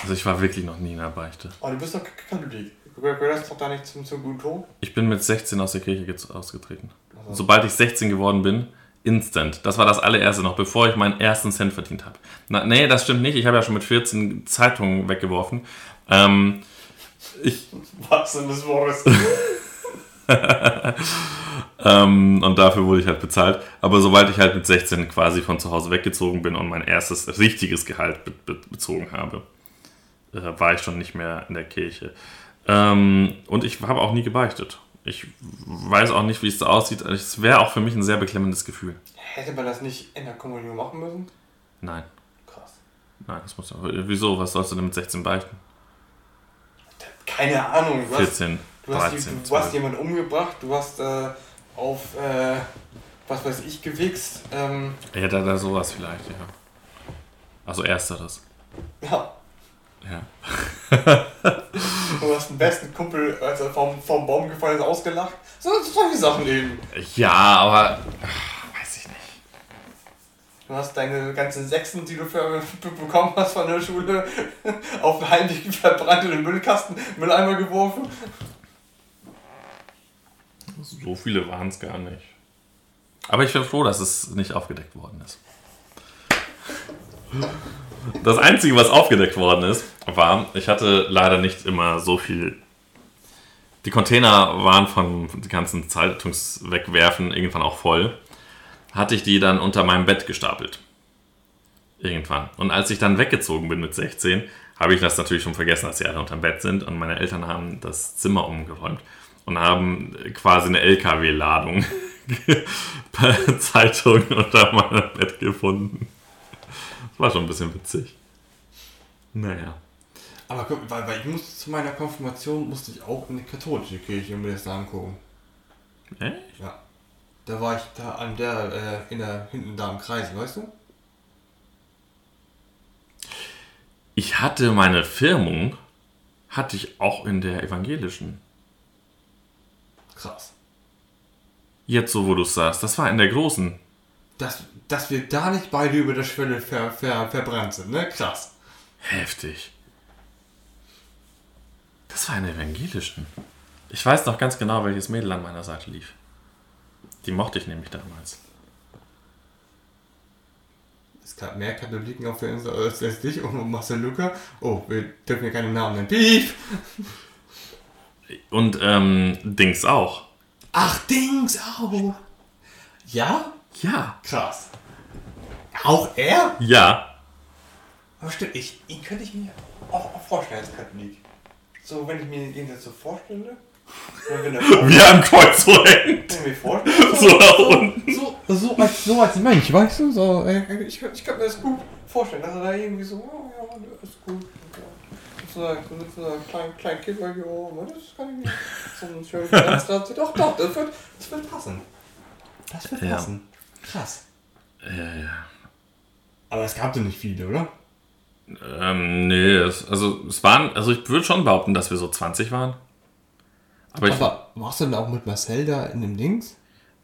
Also ich war wirklich noch nie in der Beichte. Oh, du bist doch Katholik. Gehörst doch da nicht zum, zum guten Ton? Ich bin mit 16 aus der Kirche ausgetreten. Also. Sobald ich 16 geworden bin, instant. Das war das allererste noch, bevor ich meinen ersten Cent verdient habe. Na, nee, das stimmt nicht. Ich habe ja schon mit 14 Zeitungen weggeworfen. Ähm, ich, Was denn das Wortes? (laughs) ähm, und dafür wurde ich halt bezahlt. Aber sobald ich halt mit 16 quasi von zu Hause weggezogen bin und mein erstes richtiges Gehalt be be bezogen habe, äh, war ich schon nicht mehr in der Kirche. Ähm, und ich habe auch nie gebeichtet. Ich weiß auch nicht, wie es da aussieht. Es wäre auch für mich ein sehr beklemmendes Gefühl. Hätte man das nicht in der Kommunion machen müssen? Nein. Krass. Nein, das muss Wieso? Was sollst du denn mit 16 beichten? Keine Ahnung. Du 14, hast, du 13, hast, die, du hast jemanden umgebracht, du hast äh, auf, äh, was weiß ich, gewichst. Ähm, ja, da, da sowas vielleicht, ja. Also ersteres. Ja. Ja. du hast den besten Kumpel, als er vom, vom Baum gefallen ist, ausgelacht. So, solche Sachen eben. Ja, aber. Ach. Du hast deine ganzen Sechsen, die du für, bekommen hast von der Schule, (laughs) auf heimlich verbrannt in den Müllkasten, Mülleimer geworfen. So viele waren es gar nicht. Aber ich bin froh, dass es nicht aufgedeckt worden ist. Das Einzige, was aufgedeckt worden ist, war, ich hatte leider nicht immer so viel. Die Container waren von den ganzen Zeitungswegwerfen irgendwann auch voll. Hatte ich die dann unter meinem Bett gestapelt. Irgendwann. Und als ich dann weggezogen bin mit 16, habe ich das natürlich schon vergessen, dass sie alle unter dem Bett sind. Und meine Eltern haben das Zimmer umgeräumt und haben quasi eine LKW-Ladung (laughs) Zeitung unter meinem Bett gefunden. Das war schon ein bisschen witzig. Naja. Aber guck, weil, weil ich musste zu meiner Konfirmation musste ich auch in die katholische Kirche mir das angucken. Echt? Ja. Da war ich da an der, äh, in der, hinten da im Kreis, weißt du? Ich hatte meine Firmung, hatte ich auch in der evangelischen. Krass. Jetzt so, wo du es sagst, das war in der großen. Dass, dass wir da nicht beide über der Schwelle ver, ver, verbrannt sind, ne? Krass. Heftig. Das war in der evangelischen. Ich weiß noch ganz genau, welches Mädel an meiner Seite lief. Die mochte ich nämlich damals. Es gab mehr Katholiken auf der Insel als dich und Marcel Luca. Oh, wir dürfen ja keine Namen nennen. Piep! Und ähm, Dings auch. Ach, Dings auch. Ja? Ja. Krass. Auch er? Ja. Aber stimmt, ich, ihn könnte ich mir auch, auch vorstellen als Katholik. So, wenn ich mir ihn jetzt so vorstelle, Wie er am Kreuz so hängt. So nach unten. so, so, als, so als Mensch, weißt du? So, äh, ich, ich kann mir das gut vorstellen, dass er da irgendwie so, oh, ja, das ist gut. So ein, so ein klein, klein Kind, weil, ja, das kann ich nicht. So ein schönes Pflanzen. Doch, doch, das wird, das wird passen. Das wird Ja. passen. Krass. Ja, ja. Aber es gab doch nicht viele, oder? Ähm, nee, es, also es waren, also ich würde schon behaupten, dass wir so 20 waren. Aber Aber machst du denn auch mit Marcel da in dem Dings?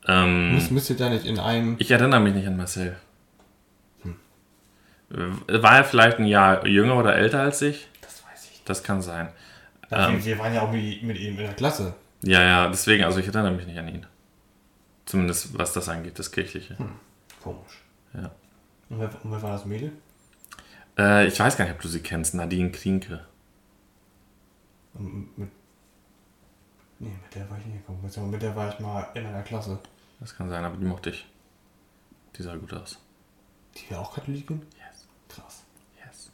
ähm, Müsst, müsst ihr da nicht in einem. ich erinnere mich nicht an Marcel. Äh, War er vielleicht ein Jahr jünger oder älter als ich? Das weiß ich Das kann sein. Ähm. wir waren ja auch mit, mit ihm in der Klasse. Ja, ja, deswegen, also ich erinnere mich nicht an ihn. Zumindest was das angeht, das Kirchliche. Komisch. Ja. Und wer, und wer war das Mädel? Äh, ich weiß gar nicht, ob du sie kennst, Nadine Krinke. Und mit. Nee, mit der war ich nie gekommen. Mit der- Mit der war ich mal in einer Klasse. Das kann sein, aber die mochte ich. Die sah gut aus. Die war auch Katholikin? Yes. Krass. Yes.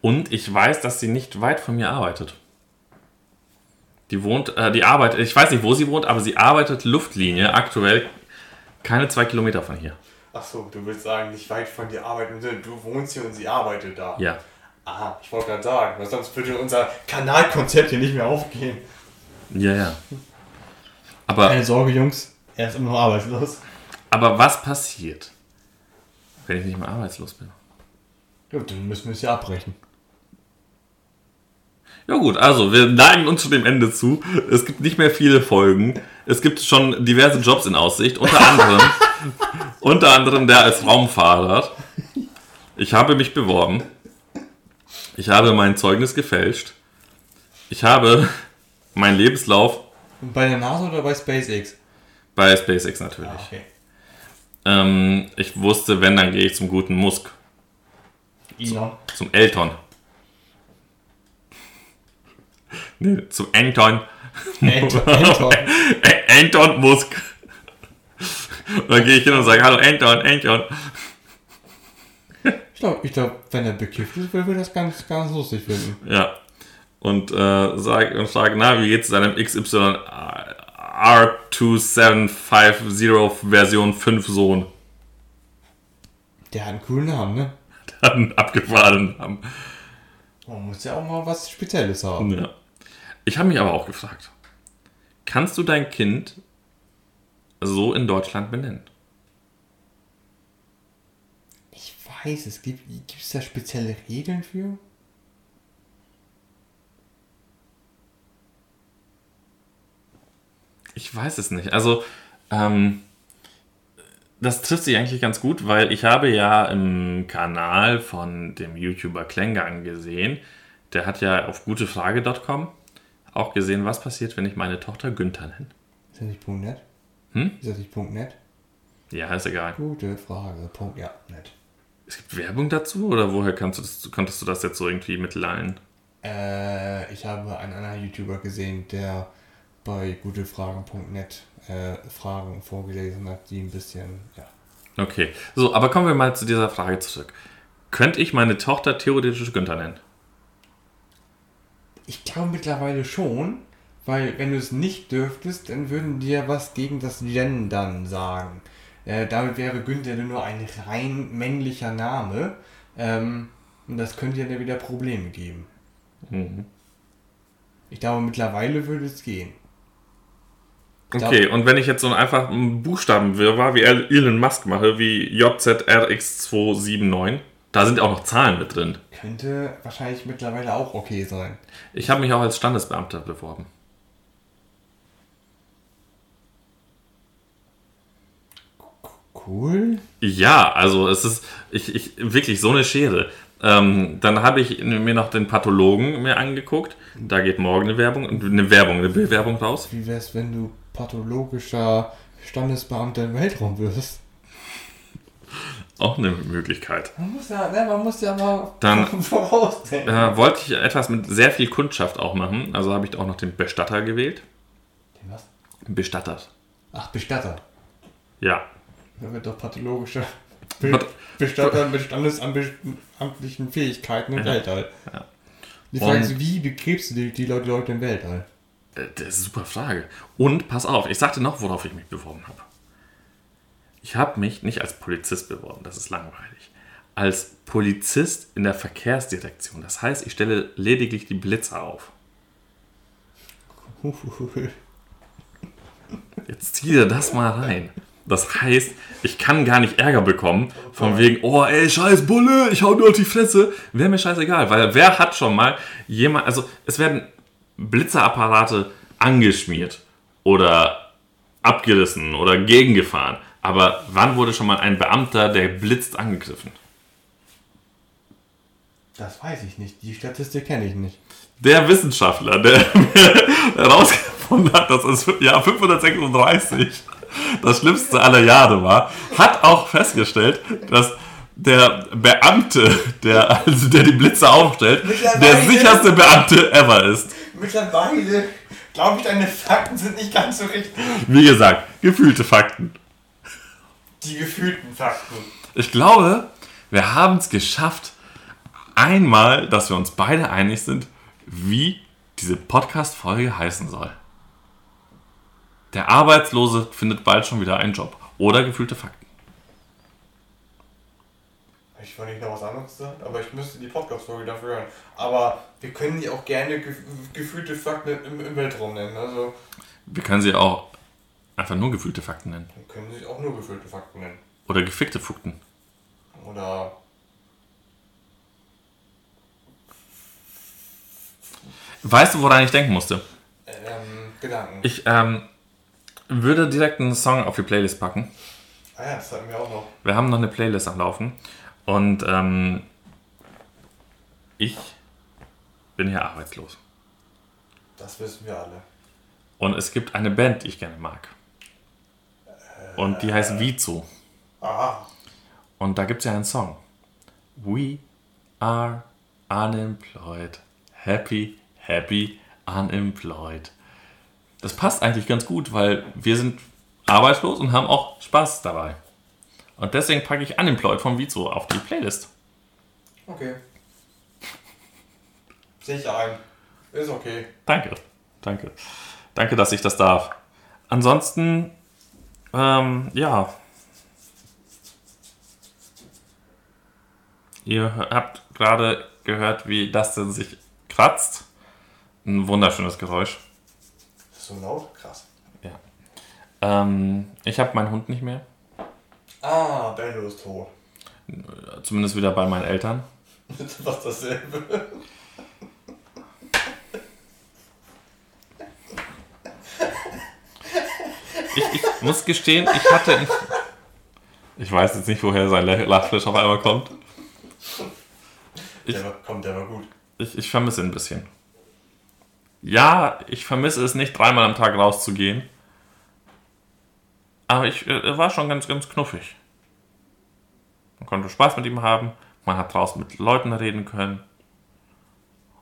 Und ich weiß, dass sie nicht weit von mir arbeitet. Die wohnt, äh, die arbeitet, ich weiß nicht, wo sie wohnt, aber sie arbeitet Luftlinie aktuell keine zwei Kilometer von hier. Ach so, du willst sagen, nicht weit von dir arbeiten. Du wohnst hier und sie arbeitet da. Ja. Aha, ich wollte gerade sagen, weil sonst würde unser Kanalkonzept hier nicht mehr aufgehen. Ja, ja. Aber, Keine Sorge, Jungs, er ist immer noch arbeitslos. aber was passiert, wenn ich nicht mehr arbeitslos bin? Gut, dann müssen wir es ja abbrechen. Ja gut, also wir neigen uns schon dem Ende zu. Es gibt nicht mehr viele Folgen. Es gibt schon diverse Jobs in Aussicht, unter anderem, (laughs) unter anderem der als Raumfahrer. Ich habe mich beworben. Ich habe mein Zeugnis gefälscht. Ich habe meinen Lebenslauf Bei der NASA oder bei SpaceX? bei SpaceX natürlich. okay. Ähm, ich wusste, wenn, dann gehe ich zum guten Musk, Elon. zum Elton. Nee, zum Anton. Anton. Anton. (laughs) Anton Musk. Und dann gehe ich hin und sage, hallo Anton, Anton. Ich glaube, ich glaub, wenn er bekifft ist, würde er das ganz, ganz lustig finden. Ja. Und äh, sag, und frage, na, wie geht's deinem XY R2750 Version 5 Sohn? Der hat einen coolen Namen, ne? (laughs) Der hat einen abgefahrenen Namen. Man muss ja auch mal was Spezielles haben. Ja. Ich habe mich aber auch gefragt, kannst du dein Kind so in Deutschland benennen? Ich weiß, es gibt es da spezielle Regeln für? Ich weiß es nicht. Also, ähm, das trifft sich eigentlich ganz gut, weil ich habe ja im Kanal von dem YouTuber Klengang gesehen, der hat ja auf gutefrage.com auch gesehen, was passiert, wenn ich meine Tochter Günther nenne. Ist das nicht .net? Hm? Ist das nicht .net? Ja, ist egal. Gute Frage. Punkt, ja, net. Es gibt Werbung dazu oder woher kannst du das, konntest du das jetzt so irgendwie mitleihen? Äh, ich habe einen anderen YouTuber gesehen, der bei gutefragen.net äh, Fragen vorgelesen hat, die ein bisschen, ja. Okay, so, aber kommen wir mal zu dieser Frage zurück. Könnte ich meine Tochter theoretisch Günther nennen? Ich glaube mittlerweile schon, weil wenn du es nicht dürftest, dann würden ja was gegen das Gendern sagen. Äh, damit wäre Günther nur ein rein männlicher Name. Ähm, und das könnte ja dann wieder Probleme geben. Mhm. Ich glaube, mittlerweile würde es gehen. Okay, und wenn ich jetzt so einfach einen Buchstabenwirrwarr wie Elon Musk mache, wie JZRX279, da sind auch noch Zahlen mit drin. Könnte wahrscheinlich mittlerweile auch okay sein. Ich habe mich auch als Standesbeamter beworben. Cool. Ja, also es ist ich, ich, wirklich so eine Schere. Ähm, dann habe ich mir noch den Pathologen mir angeguckt. Da geht morgen eine Werbung, eine Werbung, eine Bewerbung raus. Wie wär's, wenn du pathologischer Standesbeamter im Weltraum wirst? Auch eine Möglichkeit. Man muss ja, ne, man muss ja mal Dann- (laughs) vorausdenken. Äh, wollte ich etwas mit sehr viel Kundschaft auch machen. Also habe ich auch noch den Bestatter gewählt. Den was? Bestatter. Ach, Bestatter. Ja. Da wird doch pathologischer Pat- Bestatter mit standesamtlichen Fähigkeiten im Ja. Weltall. Ja. Die Frage ist, wie begräbst du die, die Leute, Leute im Weltall? Äh, Das ist eine super Frage. Und pass auf, ich sagte noch, worauf ich mich beworben habe. Ich habe mich nicht als Polizist beworben, das ist langweilig. Als Polizist in der Verkehrsdirektion. Das heißt, ich stelle lediglich die Blitzer auf. (laughs) Jetzt zieh dir das mal rein. Das heißt, ich kann gar nicht Ärger bekommen, von wegen, oh ey, scheiß Bulle, ich hau nur auf die Fresse. Wäre mir scheißegal, weil wer hat schon mal jemand, also es werden Blitzerapparate angeschmiert oder abgerissen oder gegengefahren. Aber wann wurde schon mal ein Beamter, der blitzt, angegriffen? Das weiß ich nicht. Die Statistik kenne ich nicht. Der Wissenschaftler, der (laughs) herausgefunden hat, dass das Jahr 536 das schlimmste aller Jahre war, hat auch festgestellt, dass der Beamte, der, also der die Blitze aufstellt, der sicherste Beamte ever ist. Mittlerweile glaube ich, deine Fakten sind nicht ganz so richtig. Wie gesagt, gefühlte Fakten. Die gefühlten Fakten. Ich glaube, wir haben es geschafft, einmal, dass wir uns beide einig sind, wie diese Podcast-Folge heißen soll. Der Arbeitslose findet bald schon wieder einen Job. Oder gefühlte Fakten. Ich wollte nicht noch was anderes sagen, aber ich müsste die Podcast-Folge dafür hören. Aber wir können die auch gerne gef gefühlte Fakten im, im Weltraum nennen. Also, Wir können sie auch einfach nur gefühlte Fakten nennen. wir können sich auch nur gefühlte Fakten nennen. Oder gefickte Fakten. Oder Weißt du, woran ich denken musste? ähm, Gedanken. Ich ähm, würde direkt einen Song auf die Playlist packen. ah ja, das hatten wir auch noch. Wir haben noch eine Playlist am Laufen. Und ähm, ich bin hier arbeitslos. Das wissen wir alle. Und es gibt eine Band, die ich gerne mag. Und die heißt Vizo. Ah, Und da gibt es ja einen Song. We are unemployed. Happy, happy, unemployed. Das passt eigentlich ganz gut, weil wir sind arbeitslos und haben auch Spaß dabei. Und deswegen packe ich Unemployed von Vizo auf die Playlist. okay. Sehe ich ein. Ist okay. Danke, danke. Danke, dass ich das darf. Ansonsten, ähm, ja. Ihr habt gerade gehört, wie das denn sich kratzt. Ein wunderschönes Geräusch. Ist so laut? Krass. Ja. Ähm, ich habe meinen Hund nicht mehr. Ah, Bello ist tot. Zumindest wieder bei meinen Eltern. (laughs) Was dasselbe. Ich, ich muss gestehen, ich hatte. Ich weiß jetzt nicht, woher sein Lachflash auf einmal kommt. Ich- Der war, komm, der war gut. Ich, ich vermisse ein bisschen. Ja, ich vermisse es nicht, dreimal am Tag rauszugehen. Aber ich äh, er war schon ganz, ganz knuffig. Man konnte Spaß mit ihm haben. Man hat draußen mit Leuten reden können.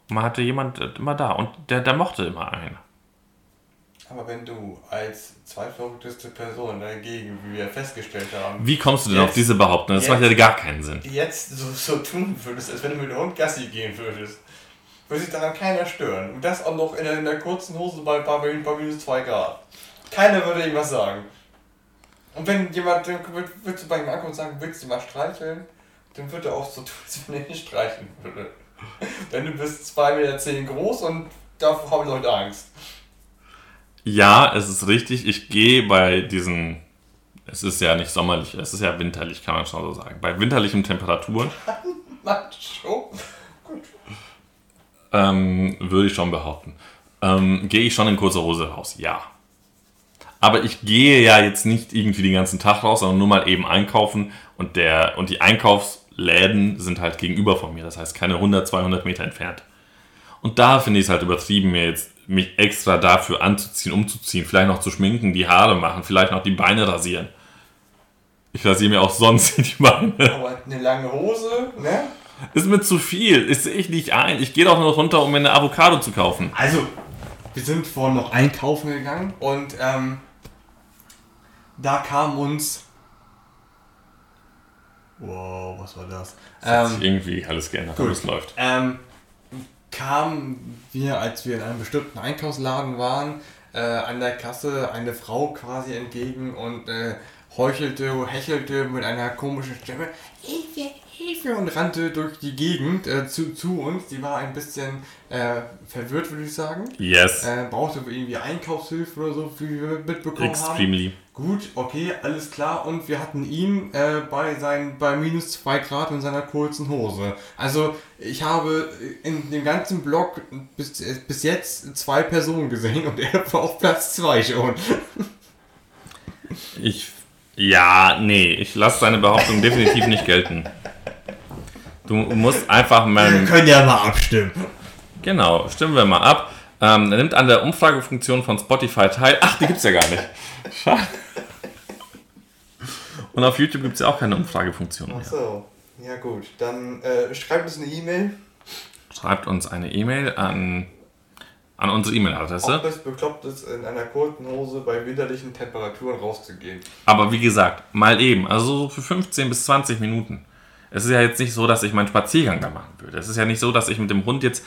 Und man hatte jemand äh, immer da. Und der, der mochte immer einen. Aber wenn du als zweitverrückteste Person dagegen, wie wir festgestellt haben, Wie kommst du denn Jetzt- auf diese Behauptung? Das jetzt- macht ja gar keinen Sinn. jetzt so, so tun würdest, als wenn du mit dem Hund Gassi gehen würdest, würde sich daran keiner stören. Und das auch noch in der, in der kurzen Hose bei, bei, bei minus 2 Grad. Keiner würde irgendwas sagen. Und wenn jemand, dann würd- würdest du bei ihm ankommen und sagen, willst du mal streicheln? Dann wird er auch so tun, als wenn er nicht streicheln würde. Denn du bist 2,10 Meter groß und davor haben Leute Angst. Ja, es ist richtig. Ich gehe bei diesen. Es ist ja nicht sommerlich, es ist ja winterlich, kann man schon so sagen. Bei winterlichen Temperaturen (laughs) Macho. Gut. ähm, würde ich schon behaupten. Ähm, gehe ich schon in kurzer Hose raus, ja. Aber ich gehe ja jetzt nicht irgendwie den ganzen Tag raus, sondern nur mal eben einkaufen und, der, und die Einkaufsläden sind halt gegenüber von mir, das heißt keine 100, 200 Meter entfernt. Und da finde ich es halt übertrieben, mir jetzt mich extra dafür anzuziehen, umzuziehen, vielleicht noch zu schminken, die Haare machen, vielleicht noch die Beine rasieren. Ich rasiere mir auch sonst (laughs) die Beine. Aber eine lange Hose, ne? Ist mir zu viel, sehe ich nicht ein. Ich gehe doch nur runter, um mir eine Avocado zu kaufen. Also, wir sind vorhin noch einkaufen gegangen und ähm, da kam uns. Wow, was war das? Hat sich Ähm, irgendwie alles geändert, gut. aber es läuft. ähm, kam wir, als wir in einem bestimmten Einkaufsladen waren, äh, an der Kasse eine Frau quasi entgegen und äh, heuchelte, hechelte mit einer komischen Stimme Hilfe, Hilfe und rannte durch die Gegend äh, zu, zu uns. Die war ein bisschen äh, verwirrt, würde ich sagen. Yes. Äh, brauchte irgendwie Einkaufshilfe oder so, wie wir mitbekommen Extremely. haben. Gut, okay, alles klar. Und wir hatten ihn äh, bei, seinen, bei minus 2 Grad in seiner kurzen Hose. Also ich habe in dem ganzen Block bis, bis jetzt zwei Personen gesehen und er war auf Platz 2 schon. Ich. Ja, nee, ich lasse seine Behauptung definitiv nicht gelten. (laughs) Du musst einfach mal. können ja mal abstimmen. Genau, stimmen wir mal ab. Ähm, nimmt an der Umfragefunktion von Spotify teil. Ach, die gibt's ja gar nicht. Schade. Und auf YouTube gibt es ja auch keine Umfragefunktion mehr. Ach so, ja gut. Dann äh, schreibt uns eine E-Mail. Schreibt uns eine E-Mail an, an unsere E-Mail-Adresse. Ob es bekloppt ist, in einer kurzen Hose bei winterlichen Temperaturen rauszugehen. Aber wie gesagt, mal eben, also so für 15 bis 20 Minuten. Es ist ja jetzt nicht so, dass ich meinen Spaziergang da machen würde. Es ist ja nicht so, dass ich mit dem Hund jetzt.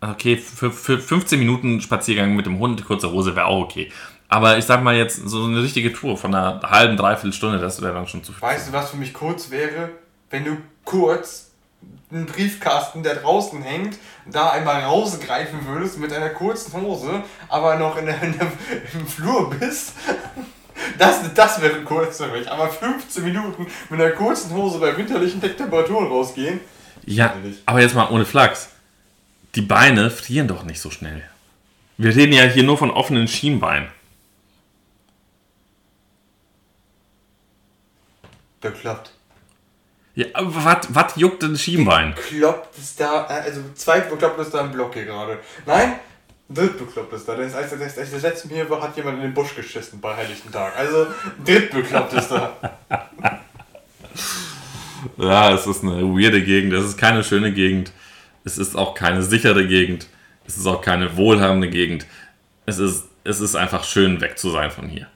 Okay, für, für 15 Minuten Spaziergang mit dem Hund, kurze Hose wäre auch okay. Aber ich sag mal jetzt, so eine richtige Tour von einer halben, dreiviertel Stunde, das wäre dann schon zu viel. Weißt du, was für mich kurz wäre? Wenn du kurz einen Briefkasten, der draußen hängt, da einmal rausgreifen würdest mit einer kurzen Hose, aber noch in der, in der, im Flur bist. Das, das wäre kurz für mich. Aber 15 Minuten mit einer kurzen Hose bei winterlichen Temperaturen rausgehen. Ja, aber jetzt mal ohne Flachs. Die Beine frieren doch nicht so schnell. Wir reden ja hier nur von offenen Schienbeinen. Bekloppt. Ja, aber was was juckt denn Schienbein? Bekloppt ist da, äh, also zweit bekloppt ist da im Block hier gerade. Nein, dritt bekloppt ist da. Das heißt, als, als, als das letzte hier war, hat jemand in den Busch geschissen bei Heiligen Tag. Also dritt bekloppt ist da. (laughs) Ja, es ist eine weirde Gegend. Es ist keine schöne Gegend. Es ist auch keine sichere Gegend. Es ist auch keine wohlhabende Gegend. Es ist, es ist einfach schön, weg zu sein von hier.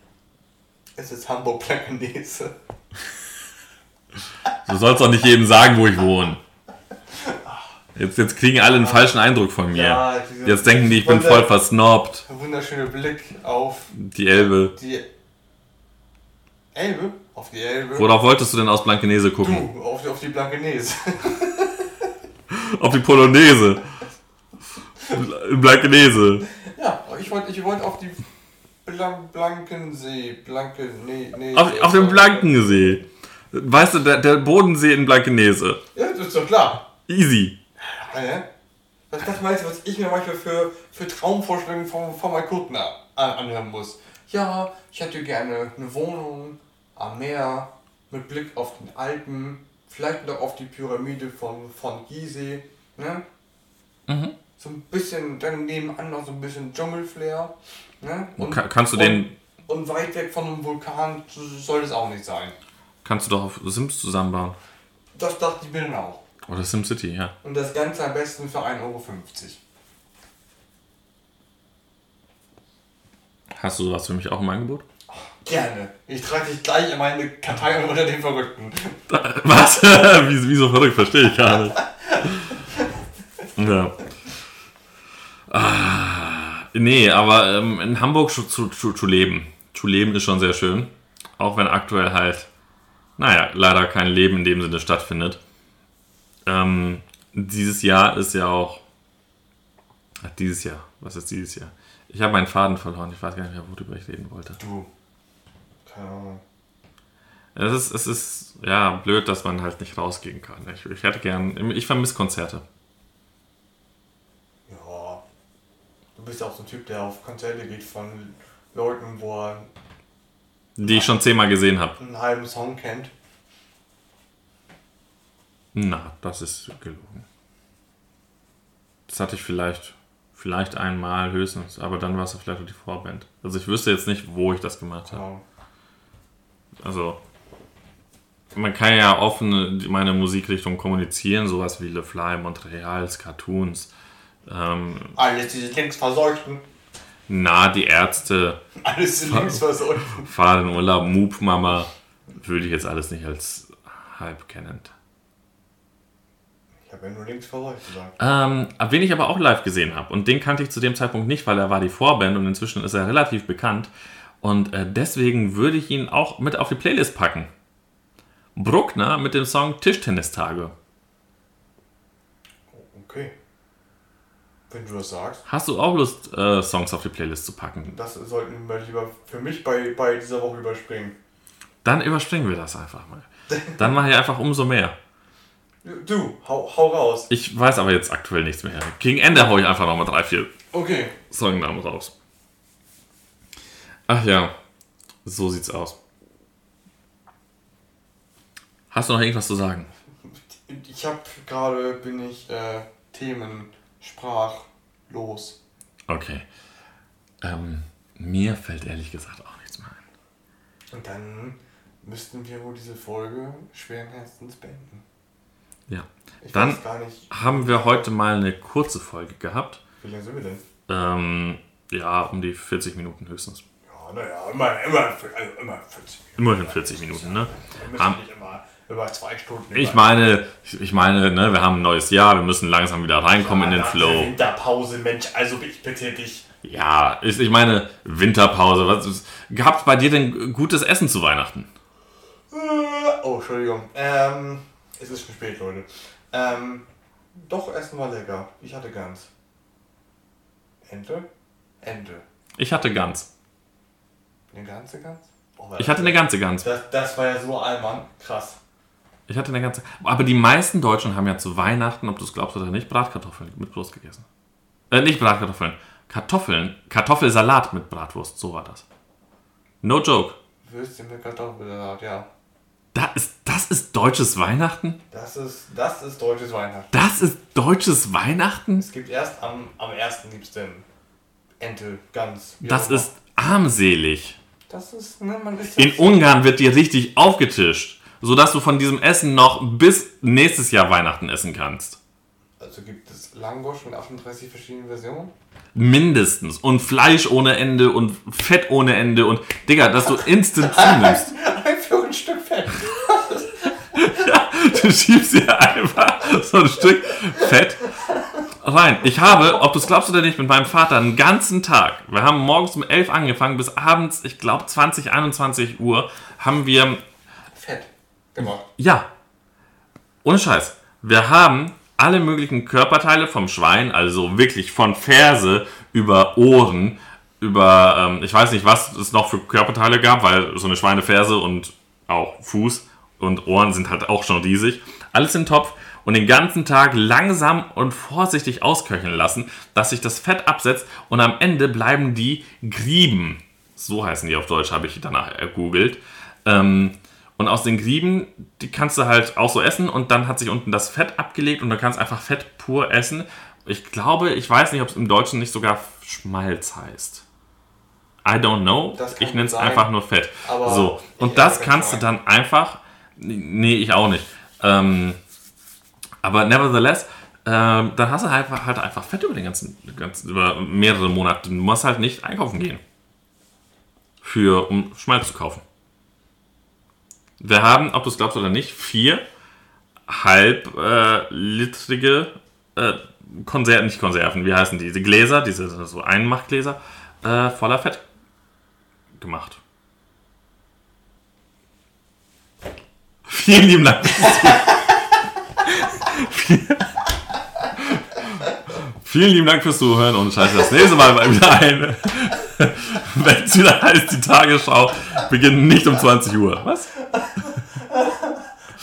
Es ist Hamburg Blankenese. Du sollst doch nicht jedem sagen, wo ich wohne. Jetzt, jetzt kriegen alle einen falschen Eindruck von mir. Ja, Jetzt denken die, ich bin voll versnobbt. Ein wunderschöner Blick auf Die Elbe. die Elbe? Auf die Elbe. Worauf wolltest du denn aus Blankenese gucken? Du, auf, die- auf die Blankenese. (laughs) Auf die Polonaise. (laughs) Blankenese. ja, ich wollte ich wollt auf die Blan Blankensee. Blanke, nee, nee. Auf, auf dem Blankensee. Weißt du, der, der Bodensee in Blankenese. Ja, das ist doch klar. Easy. Hä? Was das meinst du, was ich mir manchmal für, für Traumvorstellungen von, von meinen Kunden an- anhören muss? Ja, ich hätte gerne eine Wohnung am Meer mit Blick auf den Alpen, vielleicht noch auf die Pyramide von, von Gizeh, ne? Mhm. So ein bisschen, dann nebenan noch so ein bisschen Dschungelflair, ne? Und, Ka- kannst du den- Und, und weit weg von einem Vulkan soll es auch nicht sein. Kannst du doch auf Sims zusammenbauen. Das dachte ich mir dann auch. Oder SimCity, ja. Und das Ganze am besten für 1,50 Euro. Hast du sowas für mich auch im Angebot? Gerne. Ich trage dich gleich in meine Kartei unter den Verrückten. (laughs) Was? (laughs) Wie- Wieso verrückt? Verstehe ich gar nicht. (laughs) Ja. Ah, nee, aber ähm, in Hamburg zu, zu, zu, zu leben. Zu leben ist schon sehr schön. Auch wenn aktuell halt, naja, leider kein Leben in dem Sinne stattfindet. Ähm, dieses Jahr ist ja auch. Ach, dieses Jahr. Was ist dieses Jahr? Ich habe meinen Faden verloren. Ich weiß gar nicht mehr, worüber ich reden wollte. Du. Keine Ahnung. Es ist, es ist ja blöd, dass man halt nicht rausgehen kann. Ich, ich hätte gern, ich vermisse Konzerte. Ja. Du bist ja auch so ein Typ, der auf Konzerte geht von Leuten, wo er Die ich schon zehnmal gesehen habe. einen halben Song kennt. Na, das ist gelogen. Das hatte ich vielleicht, vielleicht einmal höchstens, aber dann war es vielleicht auch die Vorband. Also ich wüsste jetzt nicht, wo ich das gemacht habe. Ja. Also man kann ja offen meine Musikrichtung kommunizieren, sowas wie Le Fly, Montreals, Cartoons. Ähm, Alles diese linksverseuchten. na, die Ärzte, Alles diese linksverseuchten. Fahr in Urlaub, Moop Mama, würde ich jetzt alles nicht als halb kennend. Ich habe ja nur links vor euch gesagt. Ähm, wen ich aber auch live gesehen habe. Und den kannte ich zu dem Zeitpunkt nicht, weil er war die Vorband und inzwischen ist er relativ bekannt. Und äh, deswegen würde ich ihn auch mit auf die Playlist packen. Bruckner mit dem Song Tischtennistage. Okay. Wenn du das sagst. Hast du auch Lust, äh, Songs auf die Playlist zu packen? Das sollten wir lieber für mich bei, bei dieser Woche überspringen. Dann überspringen wir das einfach mal. Dann mache ich einfach umso mehr. Du, hau, hau raus. Ich weiß aber jetzt aktuell nichts mehr. Gegen Ende hau ich einfach nochmal drei, vier Okay. Songnamen raus. Ach ja, so sieht's aus. Hast du noch irgendwas zu sagen? Ich habe gerade, bin ich äh, Themen sprachlos. Okay. Ähm, mir fällt ehrlich gesagt auch nichts mehr ein. Und dann müssten wir wohl diese Folge schweren Herzens beenden. Ja. Ich Dann haben wir heute mal eine kurze Folge gehabt. wie lange sind wir denn? Ähm, ja, um die 40 Minuten höchstens. Ja, naja, immer, immer, also immer 40 Minuten. Immerhin 40 Minuten, ne? Wir Haben- nicht immer über zwei Stunden. Ich meine, ich meine, ne, wir haben ein neues Jahr, wir müssen langsam wieder reinkommen in den Flow. Winterpause, Mensch, also ich bitte dich. Ja, ist, ich meine, Winterpause. Was ist, gab's bei dir denn gutes Essen zu Weihnachten? Äh, Oh, Entschuldigung. Ähm, es ist schon spät, Leute. Ähm, doch, Essen war lecker. Ich hatte Gans. Ente? Ente. Ich hatte Gans. Eine ganze Gans? Oh, Ich hatte eine ganze Gans. Das, das war ja so allmann. Krass. Ich hatte eine ganze. Aber die meisten Deutschen haben ja zu Weihnachten, ob du es glaubst oder nicht, Bratkartoffeln mit Wurst gegessen. Äh, nicht Bratkartoffeln. Kartoffeln. Kartoffelsalat mit Bratwurst. So war das. No joke. Würstchen mit Kartoffelsalat, ja. Da ist, das ist deutsches Weihnachten? Das ist, das ist deutsches Weihnachten. Das ist deutsches Weihnachten? Es gibt erst am, am 1. liebsten Ente, Gans. Das ist armselig. Das ist, ne, man ist In Ungarn wird dir richtig aufgetischt, sodass du von diesem Essen noch bis nächstes Jahr Weihnachten essen kannst. Also gibt es Langosch mit 38 verschiedenen Versionen? Mindestens. Und Fleisch ohne Ende und Fett ohne Ende und Digga, dass du (laughs) instant zunimmst. (laughs) Einfach ein Stück Fett. Du schiebst dir einfach so ein Stück Fett rein. Ich habe, ob du es glaubst oder nicht, mit meinem Vater einen ganzen Tag, wir haben morgens um 11 angefangen, bis abends, ich glaube 20, 21 Uhr, haben wir Fett gemacht. Ja. Ohne Scheiß. Wir haben alle möglichen Körperteile vom Schwein, also wirklich von Ferse über Ohren, über, ähm, ich weiß nicht, was es noch für Körperteile gab, weil so eine Schweineferse und auch Fuß und Ohren sind halt auch schon riesig. Alles in den Topf und den ganzen Tag langsam und vorsichtig ausköcheln lassen, dass sich das Fett absetzt und am Ende bleiben die Grieben. So heißen die auf Deutsch, habe ich danach ergoogelt. Ähm, und aus den Grieben, die kannst du halt auch so essen und dann hat sich unten das Fett abgelegt und du kannst einfach Fett pur essen. Ich glaube, ich weiß nicht, ob es im Deutschen nicht sogar Schmalz heißt. I don't know. Ich nenne es sein. einfach nur Fett. Aber so, und das kannst du Schwein. dann einfach. Nee, ich auch nicht. Ähm, aber nevertheless, ähm, dann hast du halt, halt einfach Fett über den ganzen, ganzen, über mehrere Monate. Du musst halt nicht einkaufen gehen. Für, um Schmalz zu kaufen. Wir haben, ob du es glaubst oder nicht, vier halblitrige äh, äh, Konserven, nicht Konserven, wie heißen die? Diese Gläser, diese so Einmachgläser, äh, voller Fett gemacht. Vielen lieben Dank. Vielen lieben Dank fürs Zuhören und schaltet das nächste Mal mal wieder ein. Wenn es wieder heißt, die Tagesschau beginnt nicht um 20 Uhr. Was?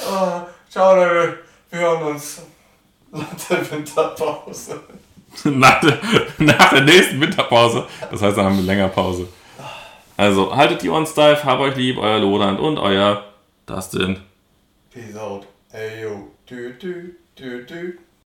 Ah, ciao, Leute. Wir hören uns nach der Winterpause. Nach der, nach der nächsten Winterpause. Das heißt, dann haben wir länger Pause. Also, haltet die Ohren steif, hab euch lieb, euer Lorand und euer Dustin. Peace out. Ey, yo. Du, du, du, du.